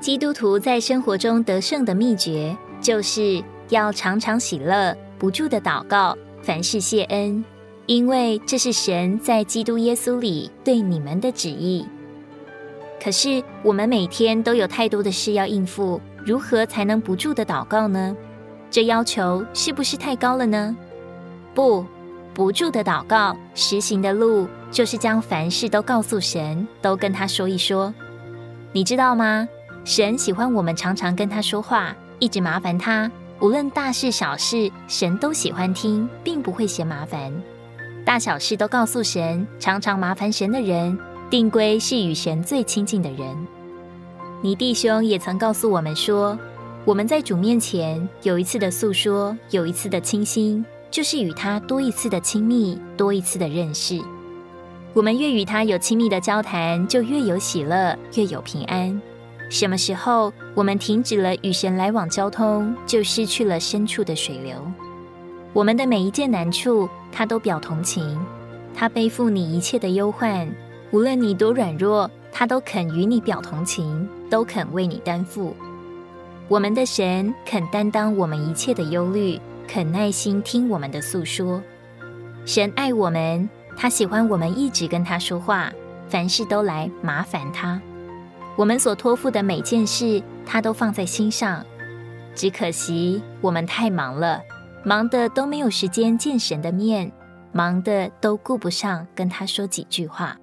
基督徒在生活中得胜的秘诀，就是要常常喜乐，不住的祷告，凡事谢恩，因为这是神在基督耶稣里对你们的旨意。可是我们每天都有太多的事要应付，如何才能不住的祷告呢？这要求是不是太高了呢？不，不住的祷告，实行的路就是将凡事都告诉神，都跟他说一说。你知道吗？神喜欢我们常常跟他说话，一直麻烦他。无论大事小事，神都喜欢听，并不会嫌麻烦。大小事都告诉神，常常麻烦神的人，定规是与神最亲近的人。你弟兄也曾告诉我们说，我们在主面前有一次的诉说，有一次的倾心，就是与他多一次的亲密，多一次的认识。我们越与他有亲密的交谈，就越有喜乐，越有平安。什么时候我们停止了与神来往交通，就失去了深处的水流。我们的每一件难处，他都表同情；他背负你一切的忧患，无论你多软弱，他都肯与你表同情，都肯为你担负。我们的神肯担当我们一切的忧虑，肯耐心听我们的诉说。神爱我们，他喜欢我们一直跟他说话，凡事都来麻烦他。我们所托付的每件事，他都放在心上。只可惜我们太忙了，忙的都没有时间见神的面，忙的都顾不上跟他说几句话。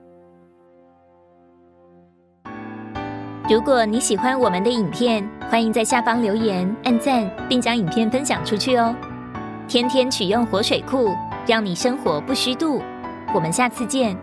如果你喜欢我们的影片，欢迎在下方留言、按赞，并将影片分享出去哦。天天取用活水库，让你生活不虚度。我们下次见。